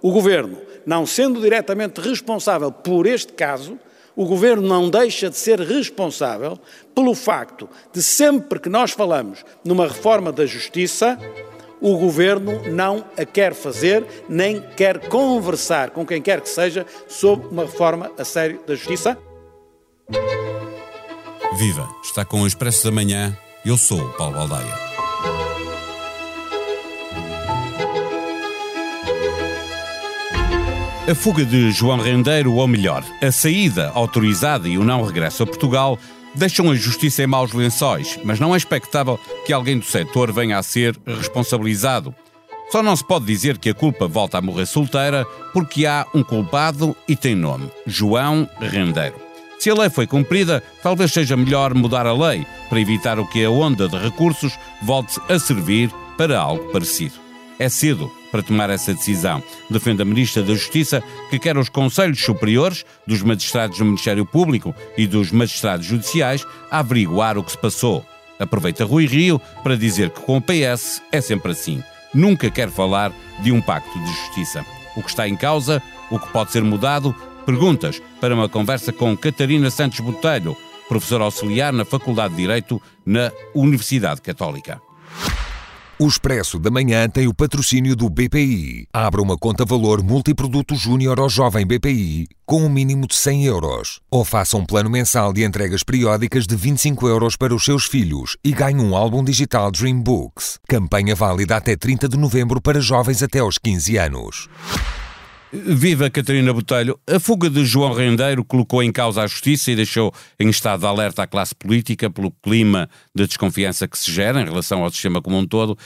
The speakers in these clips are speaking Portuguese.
o Governo, não sendo diretamente responsável por este caso, o Governo não deixa de ser responsável pelo facto de sempre que nós falamos numa reforma da Justiça, o Governo não a quer fazer, nem quer conversar com quem quer que seja sobre uma reforma a sério da Justiça. Viva! Está com o Expresso da Manhã. Eu sou o Paulo Baldaia. A fuga de João Rendeiro, ou melhor, a saída autorizada e o não regresso a Portugal, deixam a justiça em maus lençóis, mas não é expectável que alguém do setor venha a ser responsabilizado. Só não se pode dizer que a culpa volta a morrer solteira porque há um culpado e tem nome: João Rendeiro. Se a lei foi cumprida, talvez seja melhor mudar a lei para evitar o que a onda de recursos volte a servir para algo parecido. É cedo para tomar essa decisão. Defende a Ministra da Justiça que quer os Conselhos Superiores dos magistrados do Ministério Público e dos magistrados judiciais averiguar o que se passou. Aproveita Rui Rio para dizer que com o PS é sempre assim. Nunca quer falar de um pacto de justiça. O que está em causa, o que pode ser mudado, perguntas para uma conversa com Catarina Santos Botelho, professora auxiliar na Faculdade de Direito na Universidade Católica. O Expresso da Manhã tem o patrocínio do BPI. Abra uma conta valor multiproduto júnior ao jovem BPI com um mínimo de 100 euros. Ou faça um plano mensal de entregas periódicas de 25 euros para os seus filhos e ganhe um álbum digital Dream Books. Campanha válida até 30 de novembro para jovens até aos 15 anos. Viva Catarina Botelho. A fuga de João Rendeiro colocou em causa a justiça e deixou em estado de alerta a classe política pelo clima de desconfiança que se gera em relação ao sistema como um todo.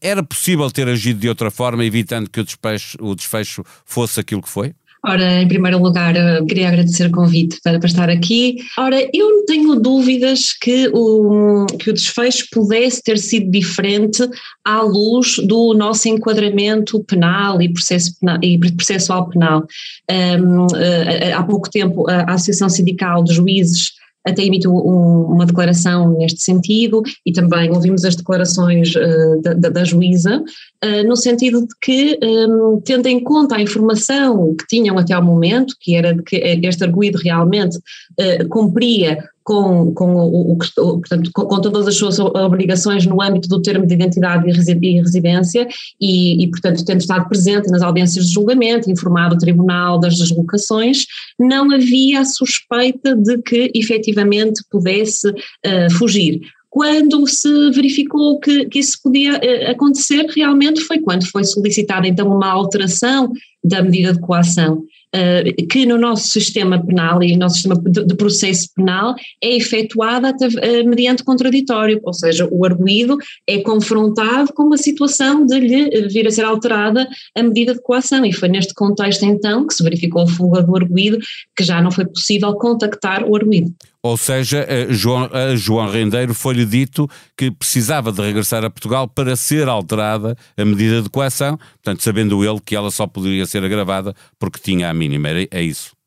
Era possível ter agido de outra forma, evitando que o desfecho, o desfecho fosse aquilo que foi? Ora, em primeiro lugar, queria agradecer o convite para, para, estar aqui. Ora, eu não tenho dúvidas que o, que o desfecho pudesse ter sido diferente à luz do nosso enquadramento penal e, processo penal, e processual penal. Um, eh, há pouco tempo, a Associação Sindical de Juízes até emitiu um, uma declaração neste sentido e também ouvimos as declarações uh, da, da, juíza, uh, no sentido de que, um, ehm, tendo em conta a informação que tinham até ao momento, que era de que este arguído realmente uh, cumpria com, com, o, o, portanto, com, com, todas as suas obrigações no âmbito do termo de identidade e residência e, e, portanto, tendo estado presente nas audiências de julgamento, informado o Tribunal das deslocações, não havia suspeita de que efetivamente pudesse uh, fugir. Quando se verificou que, que isso podia uh, acontecer, realmente foi quando foi solicitada então uma alteração da medida de coação. Uh, que no nosso sistema penal e no nosso sistema de, processo penal é efetuada uh, mediante contraditório, ou seja, o arguído é confrontado com uma situação de lhe vir a ser alterada a medida de coação e foi neste contexto então que se verificou a fuga do arguído que já não foi possível contactar o arguído. Ou seja, a João, a João Rendeiro foi-lhe dito que precisava de regressar a Portugal para ser alterada a medida de coação, portanto, sabendo ele que ela só poderia ser agravada porque tinha a mínima. É isso.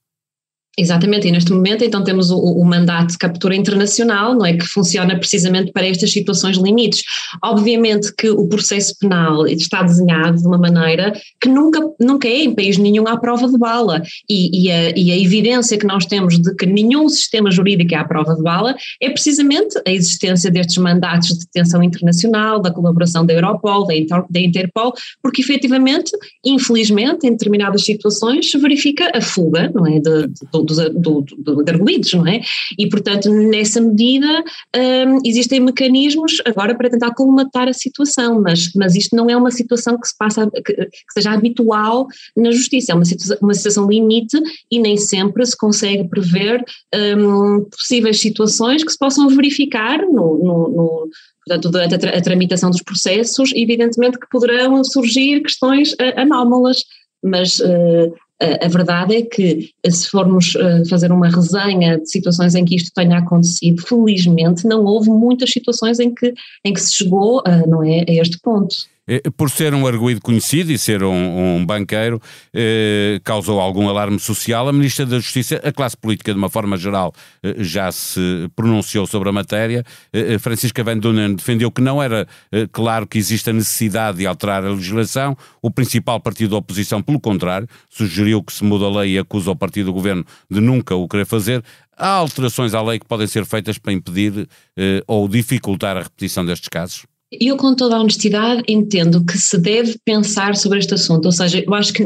Exatamente, e neste momento então temos o, o, mandato de captura internacional, não é, que funciona precisamente para estas situações limites. Obviamente que o processo penal está desenhado de uma maneira que nunca, nunca é em país nenhum à prova de bala, e, e, a, e a evidência que nós temos de que nenhum sistema jurídico é à prova de bala é precisamente a existência destes mandatos de detenção internacional, da colaboração da Europol, da, Inter, da Interpol, porque efetivamente, infelizmente, em determinadas situações se verifica a fuga, não é, de, de dos, do, do, arguídos, não é? E, portanto, nessa medida um, existem mecanismos agora para tentar colmatar a situação, mas, mas isto não é uma situação que se passa, que, que seja habitual na justiça, é uma situação, uma situação limite e nem sempre se consegue prever um, possíveis situações que se possam verificar no, no, no portanto, durante a, tra a, tramitação dos processos, evidentemente que poderão surgir questões uh, anómalas, mas uh, a verdade é que, se formos eh, fazer uma resenha de situações em que isto tenha acontecido, felizmente não houve muitas situações em que, em que se chegou não é, a este ponto. Eh, por ser um arguído conhecido e ser um, um banqueiro, eh, causou algum alarme social. A Ministra da Justiça, a classe política de uma forma geral, eh, já se pronunciou sobre a matéria. Eh, eh Francisca Van Dunen defendeu que não era eh, claro que existe a necessidade de alterar a legislação. O principal partido da oposição, pelo contrário, sugeriu que se muda a lei e acusa o partido do governo de nunca o querer fazer. Há alterações à lei que podem ser feitas para impedir ou dificultar a repetição destes casos? Eu, com toda a honestidade, entendo que se deve pensar sobre este assunto, ou seja, eu acho que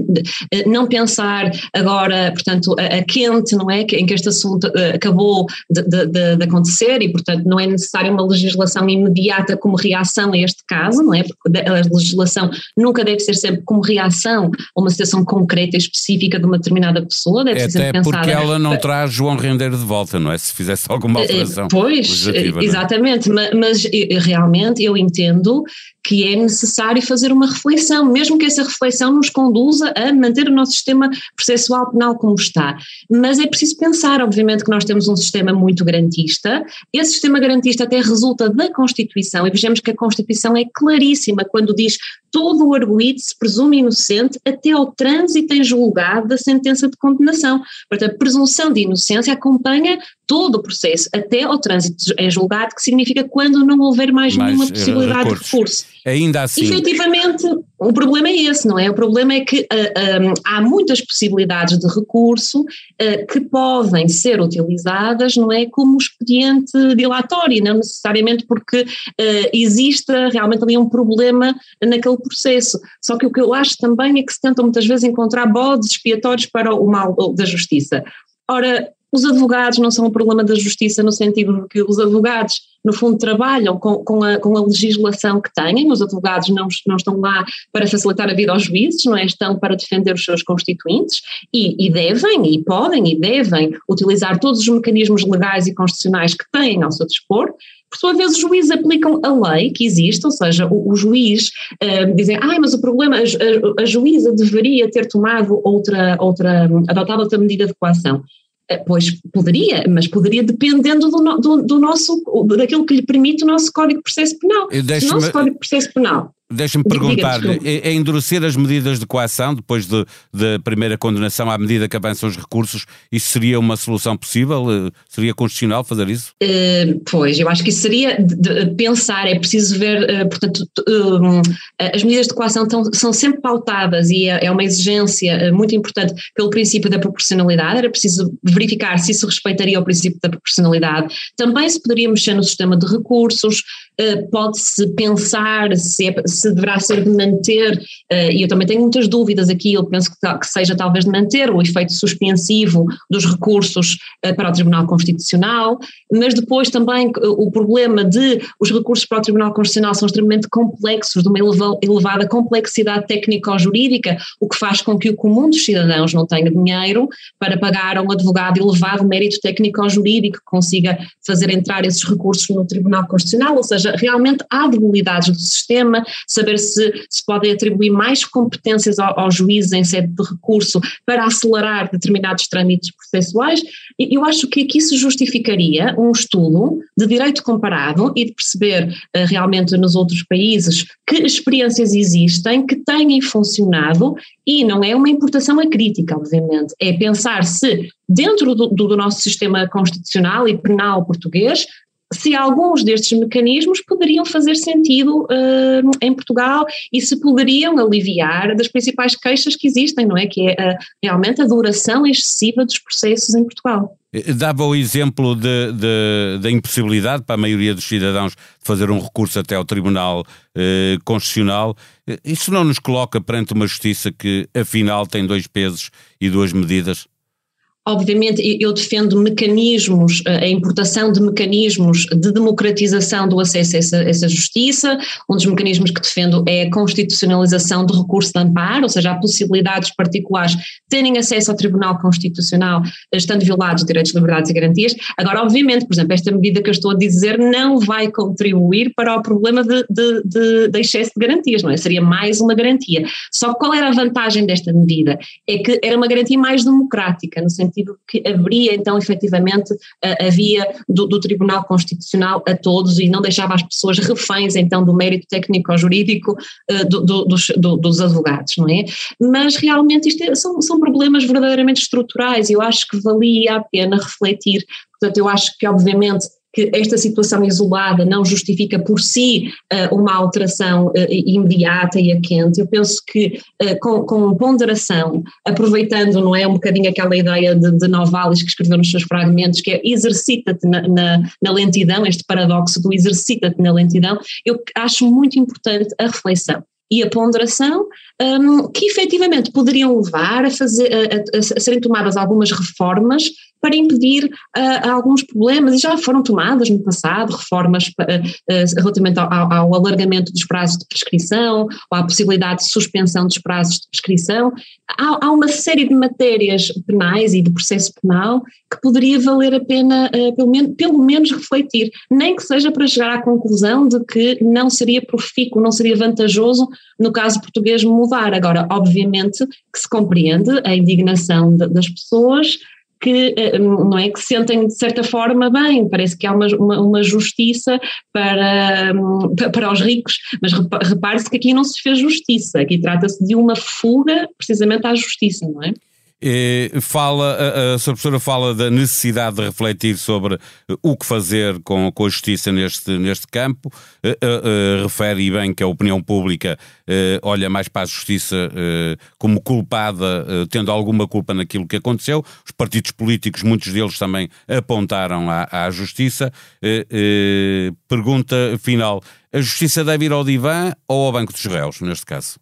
eh, não pensar agora, portanto, a, a quente, não é? Em que este assunto uh, acabou de, de, de, acontecer e, portanto, não é necessária uma legislação imediata como reação a este caso, não é? Porque a legislação nunca deve ser sempre como reação a uma situação concreta e específica de uma determinada pessoa, deve é ser sempre pensada. porque ela não traz João Rendeiro de volta, não é? Se fizesse alguma eh, alteração. Pois, é? exatamente, mas, mas realmente eu entendo entendo que é necessário fazer uma reflexão, mesmo que essa reflexão nos conduza a manter o nosso sistema processual penal como está. Mas é preciso pensar, obviamente, que nós temos um sistema muito garantista, esse sistema garantista até resulta da Constituição, e vejamos que a Constituição é claríssima quando diz todo o arguído se presume inocente até ao trânsito em julgado da sentença de condenação. Portanto, a presunção de inocência acompanha todo o processo, até ao trânsito em julgado, que significa quando não houver mais, mais nenhuma possibilidade recursos. de recurso. Ainda assim. Efetivamente, o problema é esse, não é? O problema é que uh, ah, um, ah, há muitas possibilidades de recurso uh, que podem ser utilizadas, não é? Como expediente dilatório, não necessariamente porque uh, exista realmente ali um problema naquele processo. Só que o que eu acho também é que se tentam muitas vezes encontrar bodes expiatórios para o mal da justiça. Ora, os advogados não são um problema da justiça no sentido de que os advogados, no fundo, trabalham com, com, a, com a legislação que têm, os advogados não, não estão lá para facilitar a vida aos juízes, não é? Estão para defender os seus constituintes e, e devem, e podem, e devem utilizar todos os mecanismos legais e constitucionais que têm ao seu dispor, por sua vez, os juízes aplicam a lei que existe, ou seja, o, o juiz uh, dizem, ah, mas o problema, a, a, a, juíza deveria ter tomado outra, outra, adotado outra medida de coação. Eh, pois poderia, mas poderia dependendo do, do, do, nosso, daquilo que lhe permite o nosso Código de Processo Penal. O nosso Código de Processo Penal Deixa-me perguntar-lhe, é, é, endurecer as medidas de coação depois da de, de primeira condenação à medida que avançam os recursos, isso seria uma solução possível? Eh, seria constitucional fazer isso? Uh, pois, eu acho que isso seria de, pensar, é preciso ver, uh, portanto, uh, as medidas de coação tão, são sempre pautadas e é, é uma exigência muito importante pelo princípio da proporcionalidade, era preciso verificar se isso respeitaria o princípio da proporcionalidade. Também se poderia mexer no sistema de recursos, pode-se pensar se é se deverá ser de manter, uh, e eu também tenho muitas dúvidas aqui, eu penso que, que seja talvez de manter o efeito suspensivo dos recursos uh, para o Tribunal Constitucional, mas depois também uh, o problema de os recursos para o Tribunal Constitucional são extremamente complexos, de uma elevada complexidade técnico-jurídica, o que faz com que o comum dos cidadãos não tenha dinheiro para pagar a um advogado elevado mérito técnico-jurídico que consiga fazer entrar esses recursos no Tribunal Constitucional, ou seja, realmente há debilidades do sistema, saber se se podem atribuir mais competências ao, ao juiz em sede de recurso para acelerar determinados trâmites processuais. Eu acho que aqui se justificaria um estudo de direito comparado e de perceber uh, realmente nos outros países que experiências existem que têm funcionado e não é uma importação a crítica, obviamente, é pensar se dentro do, do nosso sistema constitucional e penal português se alguns destes mecanismos poderiam fazer sentido uh, em Portugal e se poderiam aliviar das principais queixas que existem, não é? Que é uh, realmente a duração excessiva dos processos em Portugal. Eh, dava o exemplo da impossibilidade para a maioria dos cidadãos de fazer um recurso até ao Tribunal eh, Constitucional. Isso não nos coloca perante uma justiça que, afinal, tem dois pesos e duas medidas? Obviamente, eu defendo mecanismos, eh, a importação de mecanismos de democratização do acesso a essa, essa, justiça. Um dos mecanismos que defendo é a constitucionalização do recurso de amparo, ou seja, a possibilidade dos particulares terem acesso ao Tribunal Constitucional, eh, estando violados os direitos, liberdades e garantias. Agora, obviamente, por exemplo, esta medida que eu estou a dizer não vai contribuir para o problema de, de, de, de excesso de garantias, não é? Seria mais uma garantia. Só que qual era a vantagem desta medida? É que era uma garantia mais democrática, no sentido sentido que haveria então efetivamente a, a via do, do, Tribunal Constitucional a todos e não deixava as pessoas reféns então do mérito técnico-jurídico uh, do, do, dos, dos, advogados, não é? Mas realmente isto é, são, são problemas verdadeiramente estruturais e eu acho que valia a pena refletir, portanto eu acho que obviamente que esta situação isolada não justifica por si uh, uma alteração uh, imediata e a quente. Eu penso que uh, com, com, ponderação, aproveitando, não é, um bocadinho aquela ideia de, de Novalis que escreveu nos seus fragmentos, que é exercita-te na, na, na, lentidão, este paradoxo do exercita-te na lentidão, eu acho muito importante a reflexão e a ponderação um, que efetivamente poderiam levar a, fazer, a, a, a serem tomadas algumas reformas para impedir uh, alguns problemas, e já foram tomadas no passado reformas uh, uh, relativamente ao, ao, alargamento dos prazos de prescrição, ou à possibilidade de suspensão dos prazos de prescrição. Há, há uma série de matérias penais e de processo penal que poderia valer a pena, pelo, menos, pelo menos, refletir, nem que seja para chegar à conclusão de que não seria profícuo, não seria vantajoso, no caso português, mudar. Agora, obviamente que se compreende a indignação de, das pessoas que eh, não é que se sentem de certa forma bem, parece que há uma, uma, uma justiça para, hum, para os ricos, mas repare-se que aqui não se fez justiça, aqui trata-se de uma fuga precisamente à justiça, não é? Fala, a, a professora fala da necessidade de refletir sobre o que fazer com, com a justiça neste, neste campo, uh, uh, refere bem que a opinião pública olha mais para a justiça como culpada, tendo alguma culpa naquilo que aconteceu. Os partidos políticos, muitos deles também apontaram à, à justiça. pergunta final: a justiça deve ir ao divã ou ao banco dos réus, neste caso?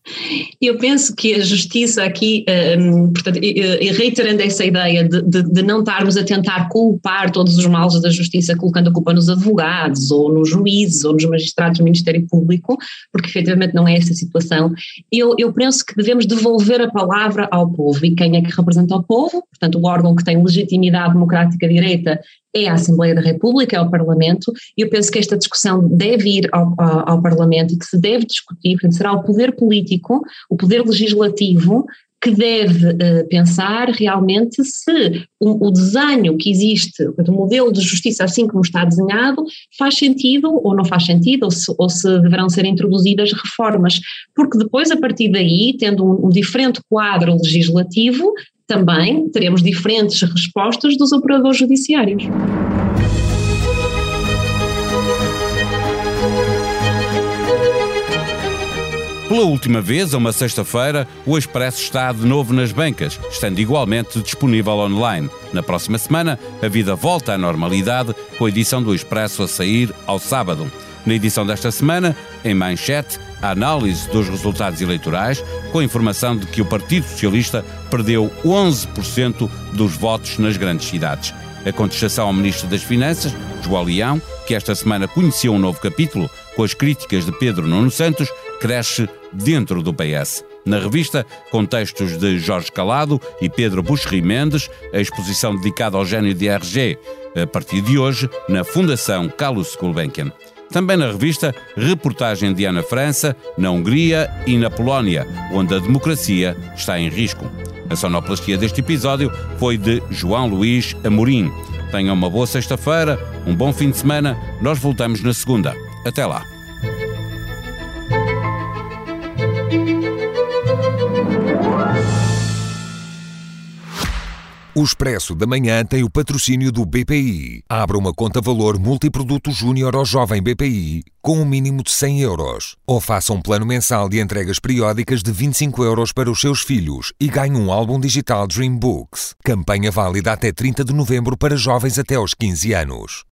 Eu penso que a justiça aqui, um, portanto, reiterando essa ideia de, de, de, não estarmos a tentar culpar todos os males da justiça, colocando a culpa nos advogados, ou nos juízes, ou nos magistrados do Ministério Público, porque efetivamente não é essa a situação, eu, eu penso que devemos devolver a palavra ao povo. E quem é que representa o povo? Portanto, o órgão que tem legitimidade democrática direta é a Assembleia da República, é o Parlamento, e eu penso que esta discussão deve ir ao, ao, ao Parlamento e que se deve discutir, portanto, será o poder político, o poder legislativo, que deve uh, pensar realmente se o, o, desenho que existe, o modelo de justiça assim como está desenhado, faz sentido ou não faz sentido, ou se, ou se deverão ser introduzidas reformas, porque depois, a partir daí, tendo um, um diferente quadro legislativo, também teremos diferentes respostas dos operadores judiciários. Pela última vez, a uma sexta-feira, o Expresso está de novo nas bancas, estando igualmente disponível online. Na próxima semana, a vida volta à normalidade, com a edição do Expresso a sair ao sábado. Na edição desta semana, em manchete, a análise dos resultados eleitorais, com a informação de que o Partido Socialista perdeu 11% dos votos nas grandes cidades. A contestação ao Ministro das Finanças, João Leão, que esta semana conheceu um novo capítulo com as críticas de Pedro Nuno Santos, cresce dentro do PS. Na revista, com textos de Jorge Calado e Pedro Buxerri Mendes, a exposição dedicada ao gênio de RG, a partir de hoje, na Fundação Carlos Gulbenkian. Também na revista, reportagem de Ana França, na Hungria e na Polónia, onde a democracia está em risco. A sonoplastia deste episódio foi de João Luís Amorim. Tenham uma boa sexta-feira, um bom fim de semana. Nós voltamos na segunda. Até lá. O Expresso da Manhã tem o patrocínio do BPI. Abra uma conta valor multiproduto júnior ao jovem BPI com um mínimo de 100 euros. Ou faça um plano mensal de entregas periódicas de 25 euros para os seus filhos e ganhe um álbum digital Dream Books. Campanha válida até 30 de novembro para jovens até aos 15 anos.